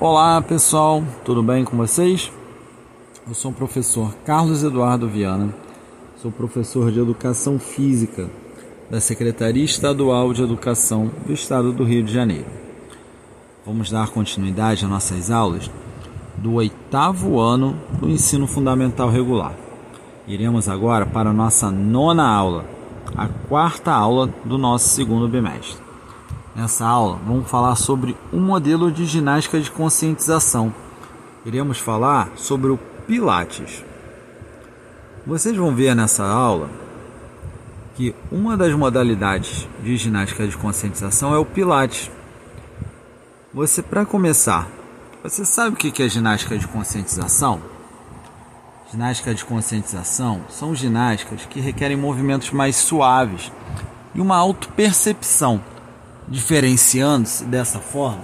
Olá pessoal, tudo bem com vocês? Eu sou o professor Carlos Eduardo Viana, sou professor de Educação Física da Secretaria Estadual de Educação do Estado do Rio de Janeiro. Vamos dar continuidade às nossas aulas do oitavo ano do ensino fundamental regular. Iremos agora para a nossa nona aula, a quarta aula do nosso segundo bimestre. Nessa aula, vamos falar sobre um modelo de ginástica de conscientização. Iremos falar sobre o Pilates. Vocês vão ver nessa aula que uma das modalidades de ginástica de conscientização é o Pilates. Você, para começar, você sabe o que é ginástica de conscientização? Ginástica de conscientização são ginásticas que requerem movimentos mais suaves e uma autopercepção diferenciando-se dessa forma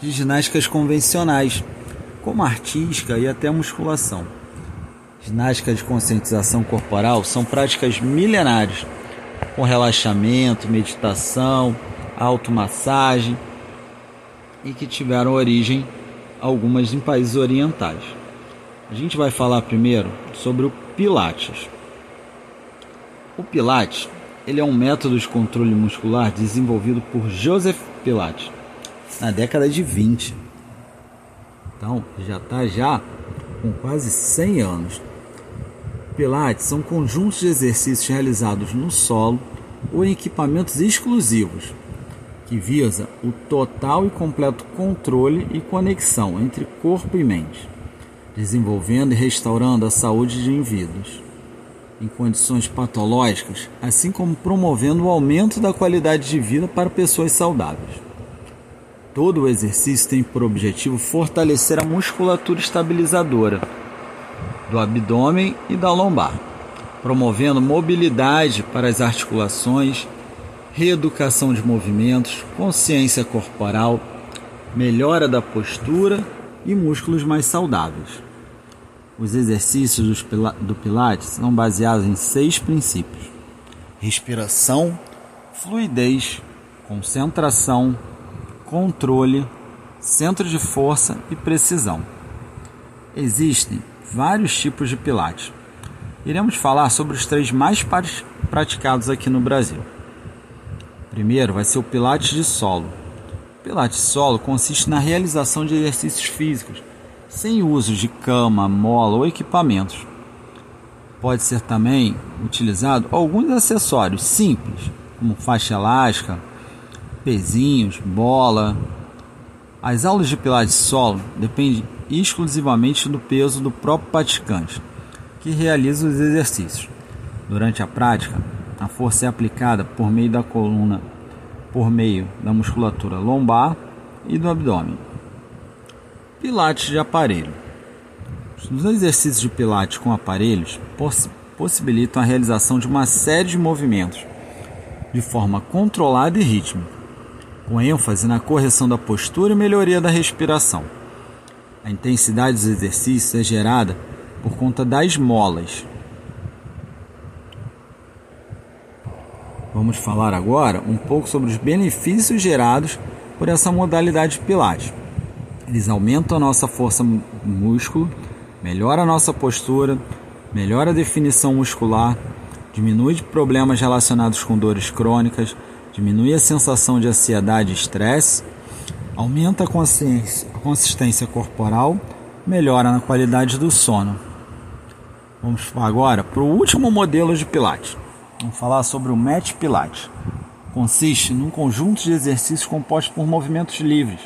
de ginásticas convencionais, como artística e até musculação. Ginástica de conscientização corporal são práticas milenares, com relaxamento, meditação, automassagem e que tiveram origem algumas em países orientais. A gente vai falar primeiro sobre o Pilates. O Pilates ele é um método de controle muscular desenvolvido por Joseph Pilates na década de 20. Então, já está já com quase 100 anos. Pilates são conjuntos de exercícios realizados no solo ou em equipamentos exclusivos, que visa o total e completo controle e conexão entre corpo e mente, desenvolvendo e restaurando a saúde de indivíduos em condições patológicas, assim como promovendo o aumento da qualidade de vida para pessoas saudáveis. Todo o exercício tem por objetivo fortalecer a musculatura estabilizadora do abdômen e da lombar, promovendo mobilidade para as articulações, reeducação de movimentos, consciência corporal, melhora da postura e músculos mais saudáveis. Os exercícios do Pilates são baseados em seis princípios: respiração, fluidez, concentração, controle, centro de força e precisão. Existem vários tipos de Pilates. Iremos falar sobre os três mais praticados aqui no Brasil. Primeiro vai ser o Pilates de solo. O Pilates solo consiste na realização de exercícios físicos sem uso de cama, mola ou equipamentos. Pode ser também utilizado alguns acessórios simples, como faixa elástica, pezinhos, bola. As aulas de pilates solo dependem exclusivamente do peso do próprio praticante, que realiza os exercícios. Durante a prática, a força é aplicada por meio da coluna, por meio da musculatura lombar e do abdômen. Pilates de aparelho. Os exercícios de Pilates com aparelhos poss possibilitam a realização de uma série de movimentos de forma controlada e rítmica, com ênfase na correção da postura e melhoria da respiração. A intensidade dos exercícios é gerada por conta das molas. Vamos falar agora um pouco sobre os benefícios gerados por essa modalidade de Pilates. Eles aumentam a nossa força músculo, melhora a nossa postura, melhora a definição muscular, diminui problemas relacionados com dores crônicas, diminui a sensação de ansiedade e estresse, aumenta a, a consistência corporal, melhora na qualidade do sono. Vamos agora para o último modelo de Pilates. Vamos falar sobre o Match Pilates. Consiste num conjunto de exercícios compostos por movimentos livres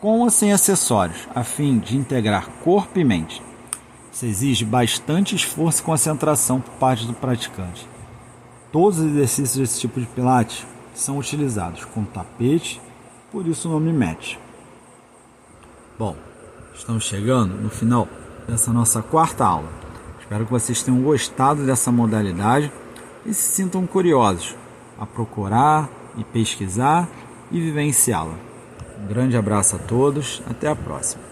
com ou sem acessórios, a fim de integrar corpo e mente. Isso exige bastante esforço e concentração por parte do praticante. Todos os exercícios desse tipo de pilates são utilizados com tapete, por isso o nome match. Bom, estamos chegando no final dessa nossa quarta aula. Espero que vocês tenham gostado dessa modalidade e se sintam curiosos a procurar e pesquisar e vivenciá-la. Um grande abraço a todos, até a próxima.